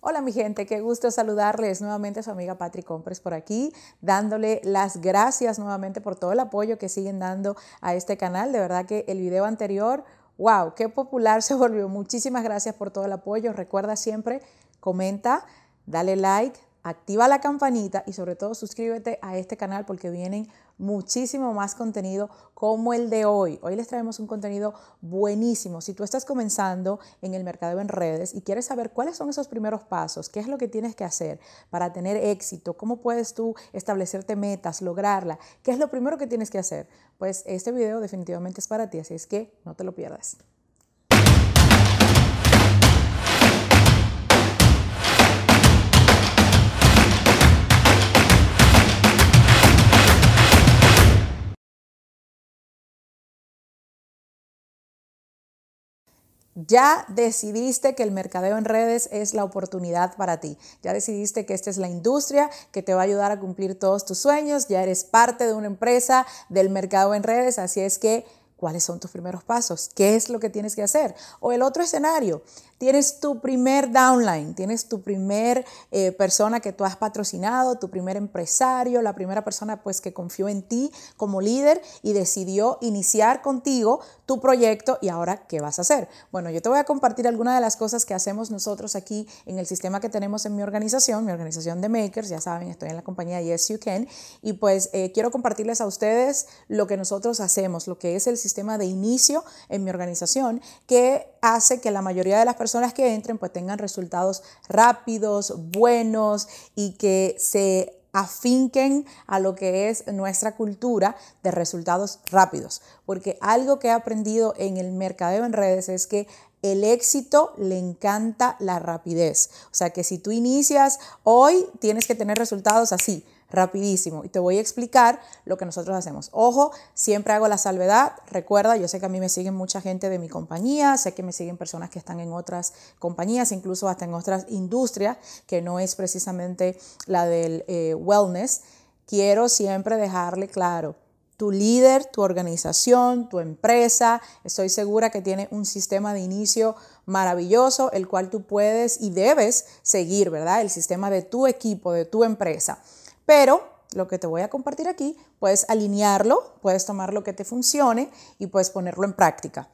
Hola mi gente, qué gusto saludarles nuevamente a su amiga Patri Compres por aquí, dándole las gracias nuevamente por todo el apoyo que siguen dando a este canal. De verdad que el video anterior, wow, qué popular se volvió. Muchísimas gracias por todo el apoyo. Recuerda siempre, comenta, dale like, activa la campanita y sobre todo suscríbete a este canal porque vienen muchísimo más contenido como el de hoy. Hoy les traemos un contenido buenísimo. Si tú estás comenzando en el mercado en redes y quieres saber cuáles son esos primeros pasos, qué es lo que tienes que hacer para tener éxito, cómo puedes tú establecerte metas, lograrla, qué es lo primero que tienes que hacer, pues este video definitivamente es para ti, así es que no te lo pierdas. Ya decidiste que el mercadeo en redes es la oportunidad para ti. Ya decidiste que esta es la industria que te va a ayudar a cumplir todos tus sueños. Ya eres parte de una empresa del mercado en redes. Así es que, ¿cuáles son tus primeros pasos? ¿Qué es lo que tienes que hacer? O el otro escenario, Tienes tu primer downline, tienes tu primer eh, persona que tú has patrocinado, tu primer empresario, la primera persona pues que confió en ti como líder y decidió iniciar contigo tu proyecto y ahora ¿qué vas a hacer? Bueno, yo te voy a compartir algunas de las cosas que hacemos nosotros aquí en el sistema que tenemos en mi organización, mi organización de Makers, ya saben, estoy en la compañía Yes You Can y pues eh, quiero compartirles a ustedes lo que nosotros hacemos, lo que es el sistema de inicio en mi organización que hace que la mayoría de las personas que entren pues tengan resultados rápidos, buenos y que se afinquen a lo que es nuestra cultura de resultados rápidos. Porque algo que he aprendido en el mercadeo en redes es que el éxito le encanta la rapidez. O sea que si tú inicias hoy, tienes que tener resultados así rapidísimo y te voy a explicar lo que nosotros hacemos. Ojo, siempre hago la salvedad. Recuerda, yo sé que a mí me siguen mucha gente de mi compañía, sé que me siguen personas que están en otras compañías, incluso hasta en otras industrias, que no es precisamente la del eh, wellness. Quiero siempre dejarle claro, tu líder, tu organización, tu empresa, estoy segura que tiene un sistema de inicio maravilloso, el cual tú puedes y debes seguir, ¿verdad? El sistema de tu equipo, de tu empresa. Pero lo que te voy a compartir aquí, puedes alinearlo, puedes tomar lo que te funcione y puedes ponerlo en práctica.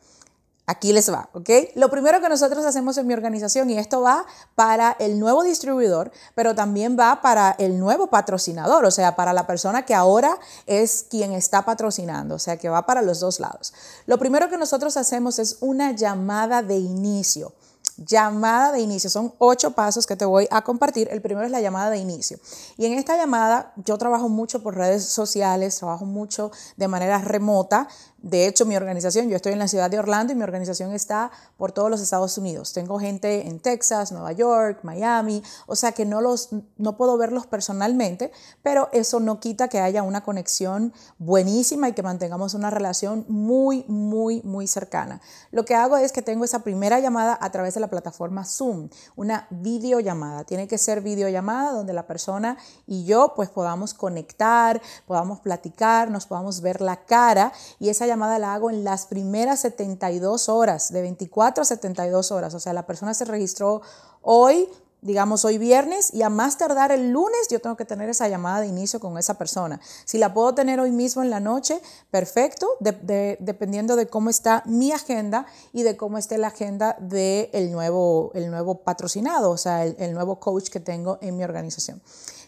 Aquí les va, ¿ok? Lo primero que nosotros hacemos en mi organización, y esto va para el nuevo distribuidor, pero también va para el nuevo patrocinador, o sea, para la persona que ahora es quien está patrocinando, o sea, que va para los dos lados. Lo primero que nosotros hacemos es una llamada de inicio llamada de inicio. Son ocho pasos que te voy a compartir. El primero es la llamada de inicio. Y en esta llamada yo trabajo mucho por redes sociales, trabajo mucho de manera remota. De hecho, mi organización, yo estoy en la ciudad de Orlando y mi organización está por todos los Estados Unidos. Tengo gente en Texas, Nueva York, Miami, o sea que no, los, no puedo verlos personalmente, pero eso no quita que haya una conexión buenísima y que mantengamos una relación muy, muy, muy cercana. Lo que hago es que tengo esa primera llamada a través de la plataforma Zoom, una videollamada. Tiene que ser videollamada donde la persona y yo pues podamos conectar, podamos platicar, nos podamos ver la cara y esa llamada la hago en las primeras 72 horas, de 24 a 72 horas. O sea, la persona se registró hoy, digamos hoy viernes, y a más tardar el lunes yo tengo que tener esa llamada de inicio con esa persona. Si la puedo tener hoy mismo en la noche, perfecto, dependiendo de cómo está mi agenda y de cómo esté la agenda del el nuevo, el nuevo patrocinado, o sea, el nuevo coach que tengo en mi organización.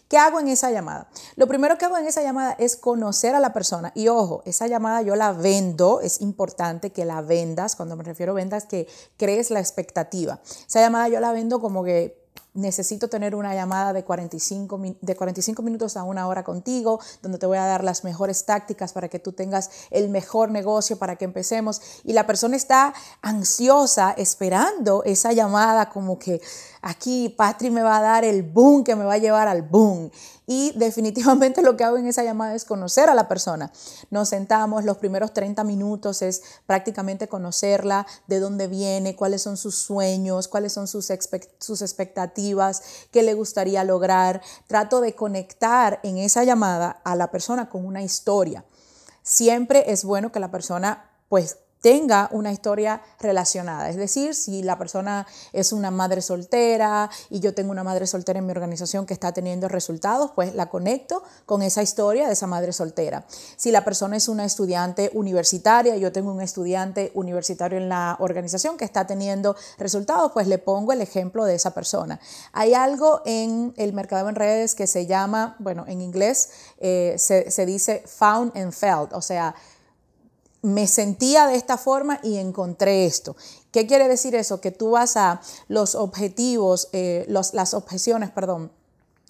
¿Qué hago en esa llamada? Lo primero que hago en esa llamada es conocer a la persona. Y ojo, esa llamada yo la vendo, es importante que la vendas, cuando me refiero a vendas, que crees la expectativa. Esa llamada yo la vendo como que necesito tener una llamada de 45, de 45 minutos a una hora contigo, donde te voy a dar las mejores tácticas para que tú tengas el mejor negocio, para que empecemos. Y la persona está ansiosa, esperando esa llamada como que aquí Patri me va a dar el boom que me va a llevar al boom. Y definitivamente lo que hago en esa llamada es conocer a la persona. Nos sentamos, los primeros 30 minutos es prácticamente conocerla, de dónde viene, cuáles son sus sueños, cuáles son sus, sus expectativas, qué le gustaría lograr. Trato de conectar en esa llamada a la persona con una historia. Siempre es bueno que la persona pues tenga una historia relacionada. Es decir, si la persona es una madre soltera y yo tengo una madre soltera en mi organización que está teniendo resultados, pues la conecto con esa historia de esa madre soltera. Si la persona es una estudiante universitaria yo tengo un estudiante universitario en la organización que está teniendo resultados, pues le pongo el ejemplo de esa persona. Hay algo en el mercado en redes que se llama, bueno, en inglés eh, se, se dice found and felt, o sea, me sentía de esta forma y encontré esto. ¿Qué quiere decir eso? Que tú vas a los objetivos, eh, las objeciones, perdón,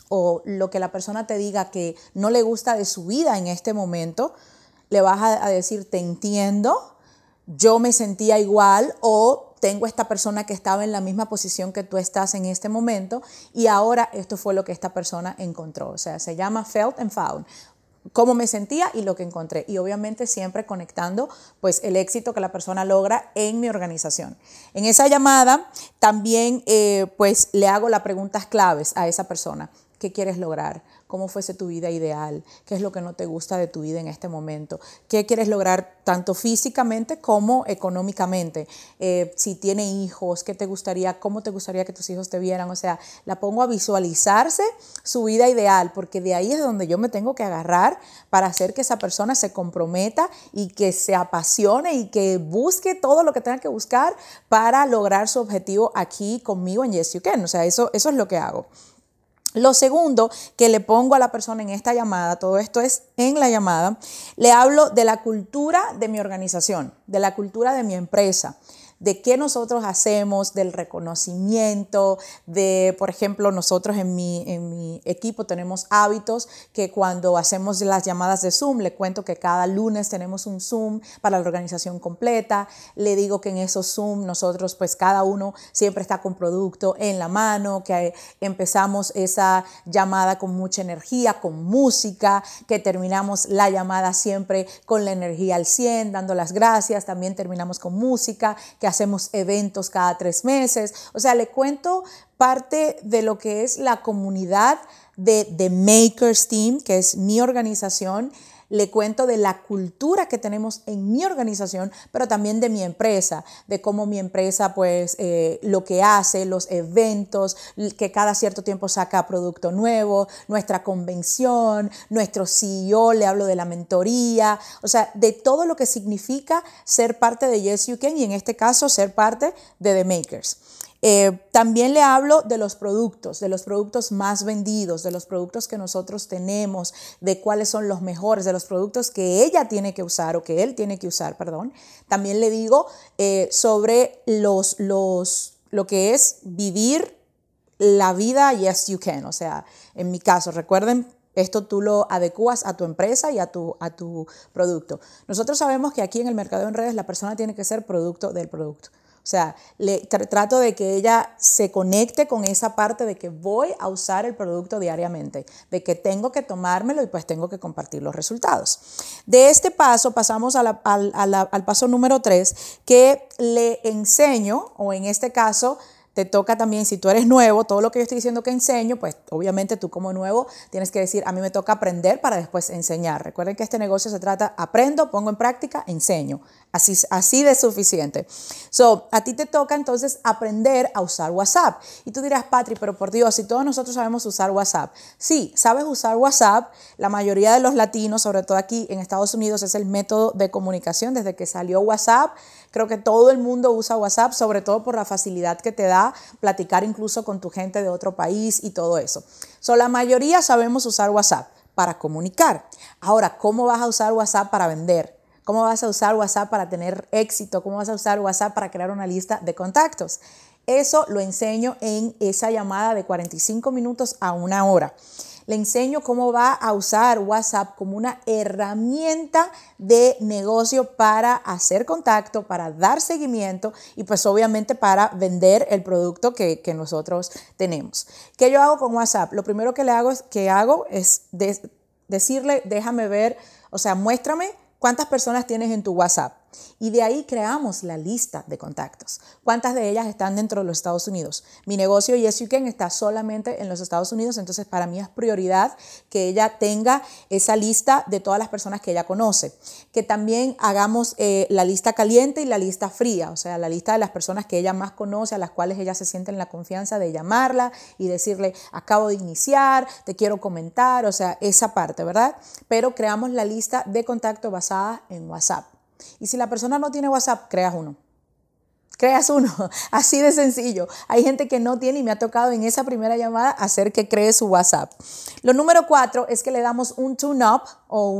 o lo que la persona te diga que no le gusta de su vida en este momento, le vas a, a decir, te entiendo, yo me sentía igual o tengo esta persona que estaba en la misma posición que tú estás en este momento y ahora esto fue lo que esta persona encontró. O sea, se llama felt and found cómo me sentía y lo que encontré. Y obviamente siempre conectando pues el éxito que la persona logra en mi organización. En esa llamada también eh, pues le hago las preguntas claves a esa persona. ¿Qué quieres lograr? cómo fuese tu vida ideal, qué es lo que no te gusta de tu vida en este momento, qué quieres lograr tanto físicamente como económicamente, eh, si tiene hijos, qué te gustaría, cómo te gustaría que tus hijos te vieran, o sea, la pongo a visualizarse su vida ideal, porque de ahí es donde yo me tengo que agarrar para hacer que esa persona se comprometa y que se apasione y que busque todo lo que tenga que buscar para lograr su objetivo aquí conmigo en Yes You Can, o sea, eso, eso es lo que hago. Lo segundo que le pongo a la persona en esta llamada, todo esto es en la llamada, le hablo de la cultura de mi organización, de la cultura de mi empresa de qué nosotros hacemos, del reconocimiento, de, por ejemplo, nosotros en mi, en mi equipo tenemos hábitos que cuando hacemos las llamadas de Zoom, le cuento que cada lunes tenemos un Zoom para la organización completa, le digo que en esos Zoom nosotros, pues cada uno siempre está con producto en la mano, que empezamos esa llamada con mucha energía, con música, que terminamos la llamada siempre con la energía al 100, dando las gracias, también terminamos con música, que hacemos eventos cada tres meses. O sea, le cuento parte de lo que es la comunidad de The Makers Team, que es mi organización le cuento de la cultura que tenemos en mi organización, pero también de mi empresa, de cómo mi empresa, pues, eh, lo que hace, los eventos, que cada cierto tiempo saca producto nuevo, nuestra convención, nuestro CEO, le hablo de la mentoría, o sea, de todo lo que significa ser parte de Yes You Can y en este caso ser parte de The Makers. Eh, también le hablo de los productos, de los productos más vendidos, de los productos que nosotros tenemos, de cuáles son los mejores, de los productos que ella tiene que usar o que él tiene que usar, perdón. También le digo eh, sobre los, los, lo que es vivir la vida yes you can. O sea, en mi caso, recuerden esto tú lo adecuas a tu empresa y a tu, a tu producto. Nosotros sabemos que aquí en el mercado en redes la persona tiene que ser producto del producto. O sea, le trato de que ella se conecte con esa parte de que voy a usar el producto diariamente, de que tengo que tomármelo y pues tengo que compartir los resultados. De este paso pasamos al, al paso número tres, que le enseño, o en este caso, te toca también, si tú eres nuevo, todo lo que yo estoy diciendo que enseño, pues obviamente tú como nuevo tienes que decir, a mí me toca aprender para después enseñar. Recuerden que este negocio se trata, aprendo, pongo en práctica, enseño. Así, así de suficiente. So, a ti te toca entonces aprender a usar WhatsApp. Y tú dirás, Patri, pero por Dios, si todos nosotros sabemos usar WhatsApp. Sí, sabes usar WhatsApp. La mayoría de los latinos, sobre todo aquí en Estados Unidos, es el método de comunicación desde que salió WhatsApp. Creo que todo el mundo usa WhatsApp, sobre todo por la facilidad que te da platicar incluso con tu gente de otro país y todo eso. So, la mayoría sabemos usar WhatsApp para comunicar. Ahora, ¿cómo vas a usar WhatsApp para vender? ¿Cómo vas a usar WhatsApp para tener éxito? ¿Cómo vas a usar WhatsApp para crear una lista de contactos? Eso lo enseño en esa llamada de 45 minutos a una hora le enseño cómo va a usar WhatsApp como una herramienta de negocio para hacer contacto, para dar seguimiento y pues obviamente para vender el producto que, nosotros tenemos. ¿Qué yo hago con WhatsApp? Lo primero que le hago es, que hago es decirle, déjame ver, o sea, muéstrame cuántas personas tienes en tu WhatsApp. Y de ahí creamos la lista de contactos. ¿Cuántas de ellas están dentro de los Estados Unidos? Mi negocio Yes You Can está solamente en los Estados Unidos, entonces para mí es prioridad que ella tenga esa lista de todas las personas que ella conoce. Que también hagamos eh, la lista caliente y la lista fría, o sea, la lista de las personas que ella más conoce, a las cuales ella se siente en la confianza de llamarla y decirle, acabo de iniciar, te quiero comentar, o sea, esa parte, ¿verdad? Pero creamos la lista de contacto basada en WhatsApp. Y si la persona no tiene WhatsApp, creas uno. Creas uno, así de sencillo. Hay gente que no tiene y me ha tocado en esa primera llamada hacer que cree su WhatsApp. Lo número cuatro es que le damos un tune-up o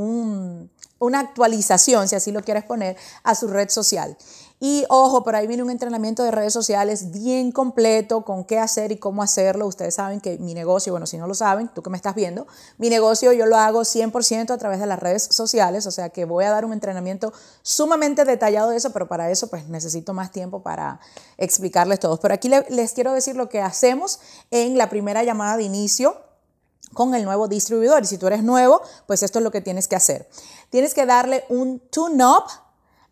una actualización, si así lo quieres poner, a su red social. Y ojo, por ahí viene un entrenamiento de redes sociales bien completo con qué hacer y cómo hacerlo. Ustedes saben que mi negocio, bueno, si no lo saben, tú que me estás viendo, mi negocio yo lo hago 100% a través de las redes sociales, o sea que voy a dar un entrenamiento sumamente detallado de eso, pero para eso pues necesito más tiempo para explicarles todo. Pero aquí les quiero decir lo que hacemos en la primera llamada de inicio con el nuevo distribuidor. Y si tú eres nuevo, pues esto es lo que tienes que hacer. Tienes que darle un tune-up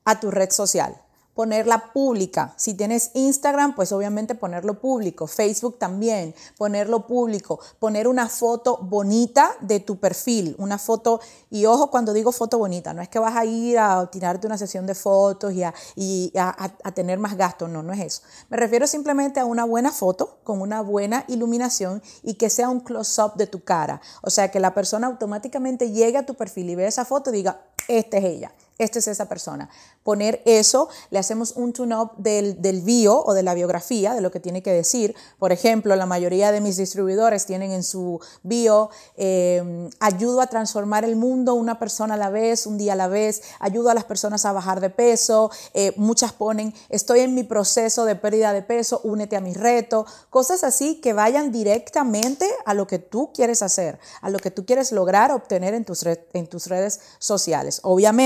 a tu red social ponerla pública. Si tienes Instagram, pues obviamente ponerlo público. Facebook también, ponerlo público. Poner una foto bonita de tu perfil, una foto, y ojo cuando digo foto bonita, no es que vas a ir a tirarte una sesión de fotos y a, y a, a tener más gastos, no, no es eso. Me refiero simplemente a una buena foto con una buena iluminación y que sea un close-up de tu cara. O sea, que la persona automáticamente llegue a tu perfil y vea esa foto y diga, esta es ella esta es esa persona. Poner eso, le hacemos un tune-up del, del, bio o de la biografía, de lo que tiene que decir. Por ejemplo, la mayoría de mis distribuidores tienen en su bio, eh, ayudo a transformar el mundo una persona a la vez, un día a la vez, ayudo a las personas a bajar de peso. Eh, muchas ponen, estoy en mi proceso de pérdida de peso, únete a mi reto. Cosas así que vayan directamente a lo que tú quieres hacer, a lo que tú quieres lograr obtener en tus, en tus redes sociales. Obviamente,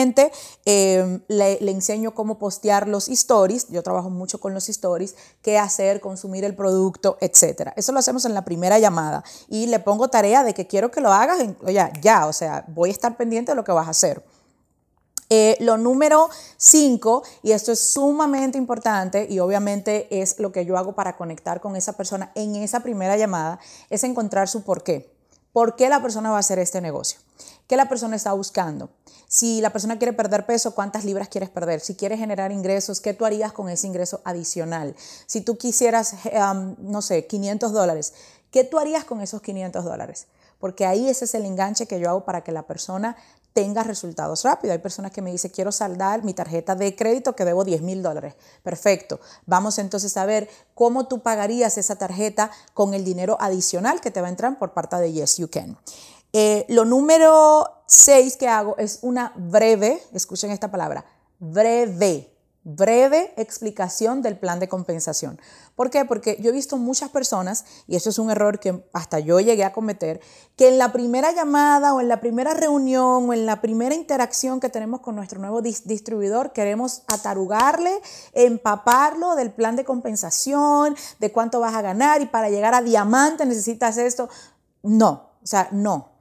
Em, le, enseño cómo postear los stories, yo trabajo mucho con los stories, qué hacer, consumir el producto, etc. Eso lo hacemos en la primera llamada y le pongo tarea de que quiero que lo hagas ya, ya, o sea, voy a estar pendiente de lo que vas a hacer. Eh, lo número cinco, y esto es sumamente importante y obviamente es lo que yo hago para conectar con esa persona en esa primera llamada, es encontrar su por qué. ¿Por qué la persona va a hacer este negocio? ¿Qué la persona está buscando? Si la persona quiere perder peso, ¿cuántas libras quieres perder? Si quieres generar ingresos, ¿qué tú harías con ese ingreso adicional? Si tú quisieras, no sé, 500 dólares, ¿qué tú harías con esos 500 dólares? Porque ahí ese es el enganche que yo hago para que la persona tenga resultados rápidos. Hay personas que me dicen, quiero saldar mi tarjeta de crédito que debo 10 mil dólares. Perfecto. Vamos entonces a ver cómo tú pagarías esa tarjeta con el dinero adicional que te va a entrar por parte de Yes You Can. Eh, lo número seis que hago es una breve, escuchen esta palabra, breve, breve explicación del plan de compensación. ¿Por qué? Porque yo he visto muchas personas, y eso es un error que hasta yo llegué a cometer, que en la primera llamada o en la primera reunión o en la primera interacción que tenemos con nuestro nuevo distribuidor, queremos atarugarle, empaparlo del plan de compensación, de cuánto vas a ganar y para llegar a diamante necesitas esto. No, o sea, no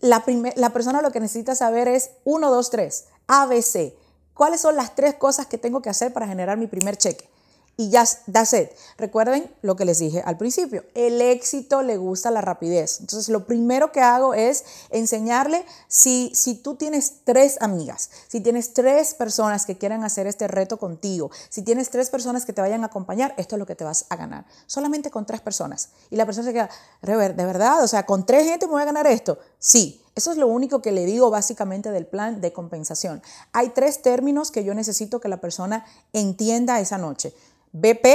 la, la persona lo que necesita saber es 1, 2, 3, ABC. ¿Cuáles son las tres cosas que tengo que hacer para generar mi primer cheque? Y ya, that's it. Recuerden lo que les dije al principio, el éxito le gusta la rapidez. Entonces, lo primero que hago es enseñarle, si, si tú tienes tres amigas, si tienes tres personas que quieran hacer este reto contigo, si tienes tres personas que te vayan a acompañar, esto es lo que te vas a ganar. Solamente con tres personas. Y la persona se queda, ¿de verdad? O sea, ¿con tres gente me voy a ganar esto? Sí, eso es lo único que le digo básicamente del plan de compensación. Hay tres términos que yo necesito que la persona entienda esa noche. BP,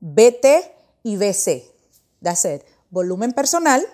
BT y BC. That's it. Volumen personal,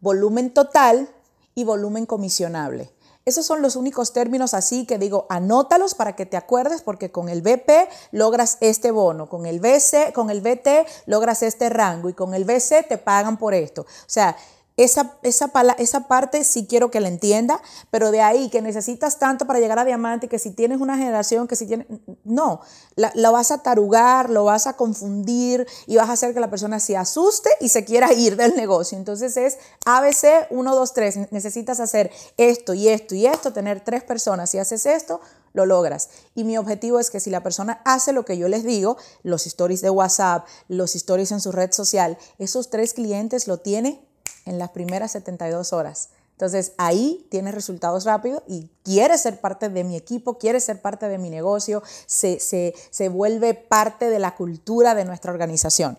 volumen total y volumen comisionable. Esos son los únicos términos así que digo, anótalos para que te acuerdes porque con el BP logras este bono, con el BC, con el BT logras este rango y con el BC te pagan por esto. O sea, esa, esa, esa parte sí quiero que la entienda, pero de ahí que necesitas tanto para llegar a diamante, que si tienes una generación, que si tienes... No, la, vas a tarugar, lo vas a confundir y vas a hacer que la persona se asuste y se quiera ir del negocio. Entonces es ABC 1, 2, 3. Necesitas hacer esto y esto y esto, tener tres personas. Si haces esto, lo logras. Y mi objetivo es que si la persona hace lo que yo les digo, los stories de WhatsApp, los stories en su red social, esos tres clientes lo tiene en las primeras 72 horas. Entonces ahí tienes resultados rápidos y quiere ser parte de mi equipo, quiere ser parte de mi negocio, se, se vuelve parte de la cultura de nuestra organización.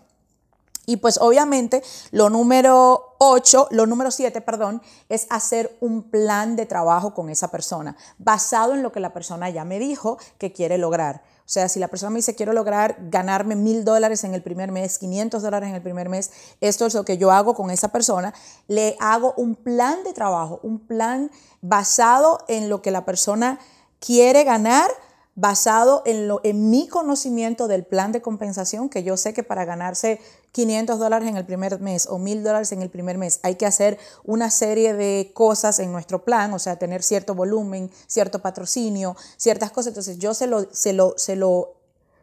Y pues obviamente lo número 8, lo número 7, perdón, es hacer un plan de trabajo con esa persona, basado en lo que la persona ya me dijo que quiere lograr. O sea, si la persona me dice, quiero lograr ganarme mil dólares en el primer mes, 500 dólares en el primer mes, esto es lo que yo hago con esa persona, le hago un plan de trabajo, un plan basado en lo que la persona quiere ganar basado en, lo, en mi conocimiento del plan de compensación, que yo sé que para ganarse 500 dólares en el primer mes o 1000 dólares en el primer mes, hay que hacer una serie de cosas en nuestro plan, o sea, tener cierto volumen, cierto patrocinio, ciertas cosas. Entonces yo se lo, se lo, se lo,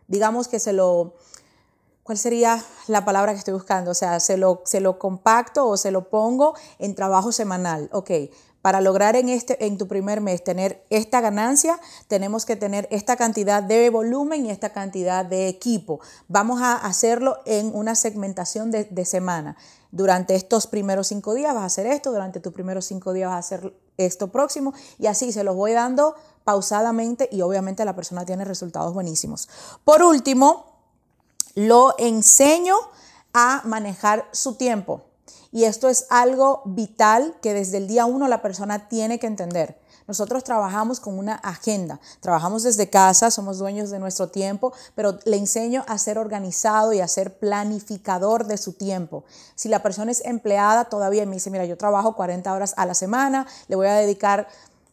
digamos que se lo, ¿cuál sería la palabra que estoy buscando? O sea, se lo, se lo compacto o se lo pongo en trabajo semanal. Ok, para lograr en, este, en tu primer mes tener esta ganancia, tenemos que tener esta cantidad de volumen y esta cantidad de equipo. Vamos a hacerlo en una segmentación de, semana. Durante estos primeros cinco días vas a hacer esto, durante tus primeros cinco días vas a hacer esto próximo y así se los voy dando pausadamente y obviamente la persona tiene resultados buenísimos. Por último, lo enseño a manejar su tiempo. Y esto es algo vital que desde el día uno la persona tiene que entender. Nosotros trabajamos con una agenda, trabajamos desde casa, somos dueños de nuestro tiempo, pero le enseño a ser organizado y a ser planificador de su tiempo. Si la persona es empleada, todavía me dice, mira, yo trabajo 40 horas a la semana, le voy a dedicar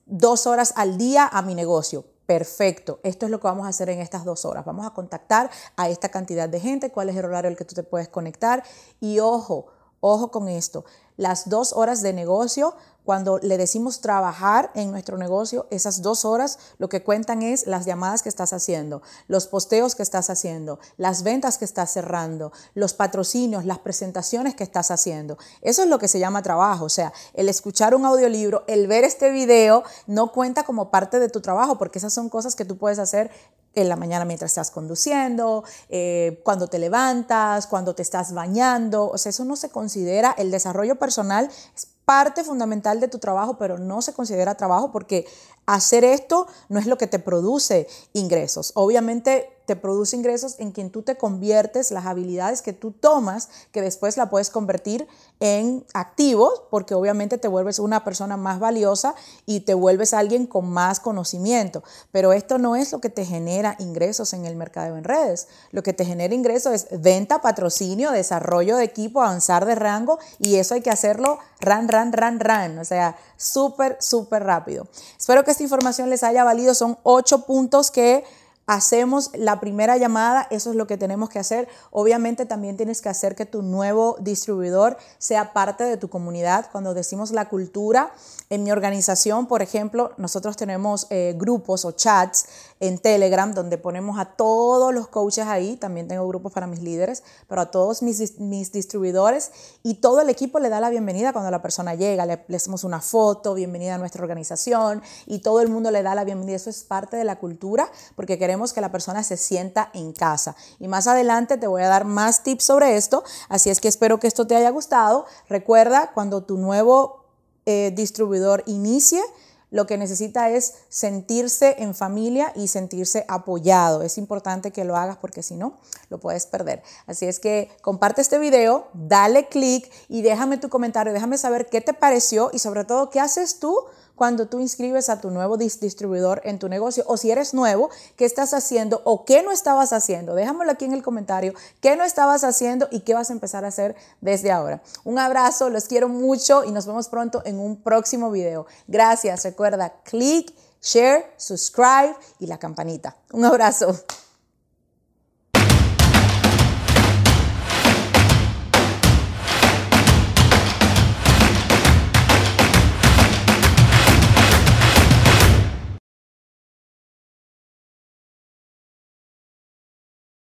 dos horas al día a mi negocio. Perfecto, esto es lo que vamos a hacer en estas dos horas. Vamos a contactar a esta cantidad de gente, cuál es el horario al que tú te puedes conectar. Y ojo, Ojo con esto, las dos horas de negocio, cuando le decimos trabajar en nuestro negocio, esas dos horas lo que cuentan es las llamadas que estás haciendo, los posteos que estás haciendo, las ventas que estás cerrando, los patrocinios, las presentaciones que estás haciendo. Eso es lo que se llama trabajo. O sea, el escuchar un audiolibro, el ver este video, no cuenta como parte de tu trabajo, porque esas son cosas que tú puedes hacer en la mañana mientras estás conduciendo, eh, cuando te levantas, cuando te estás bañando. O sea, eso no se considera, el desarrollo personal es parte fundamental de tu trabajo, pero no se considera trabajo porque hacer esto no es lo que te produce ingresos. Obviamente te produce ingresos en quien tú te conviertes, las habilidades que tú tomas, que después la puedes convertir en activos, porque obviamente te vuelves una persona más valiosa y te vuelves alguien con más conocimiento. Pero esto no es lo que te genera ingresos en el mercado en redes. Lo que te genera ingresos es venta, patrocinio, desarrollo de equipo, avanzar de rango y eso hay que hacerlo ran, ran, ran, ran. O sea, súper, súper rápido. Espero que esta información les haya valido. Son ocho puntos que hacemos la primera llamada, eso es lo que tenemos que hacer. Obviamente también tienes que hacer que tu nuevo distribuidor sea parte de tu comunidad. Cuando decimos la cultura, en mi organización, por ejemplo, nosotros tenemos eh, grupos o chats en Telegram donde ponemos a todos los coaches ahí, también tengo grupos para mis líderes, pero a todos mis, mis distribuidores y todo el equipo le da la bienvenida cuando la persona llega, le, le hacemos una foto, bienvenida a nuestra organización y todo el mundo le da la bienvenida. Eso es parte de la cultura porque queremos que la persona se sienta en casa. Y más adelante te voy a dar más tips sobre esto, así es que espero que esto te haya gustado. Recuerda, cuando tu nuevo eh, distribuidor inicie, lo que necesita es sentirse en familia y sentirse apoyado. Es importante que lo hagas porque si no, lo puedes perder. Así es que comparte este video, dale click y déjame tu comentario, déjame saber qué te pareció y sobre todo qué haces tú cuando tú inscribes a tu nuevo distribuidor en tu negocio o si eres nuevo, qué estás haciendo o qué no estabas haciendo. Déjamelo aquí en el comentario, qué no estabas haciendo y qué vas a empezar a hacer desde ahora. Un abrazo, los quiero mucho y nos vemos pronto en un próximo video. Gracias, recuerda, click, share, subscribe y la campanita. Un abrazo.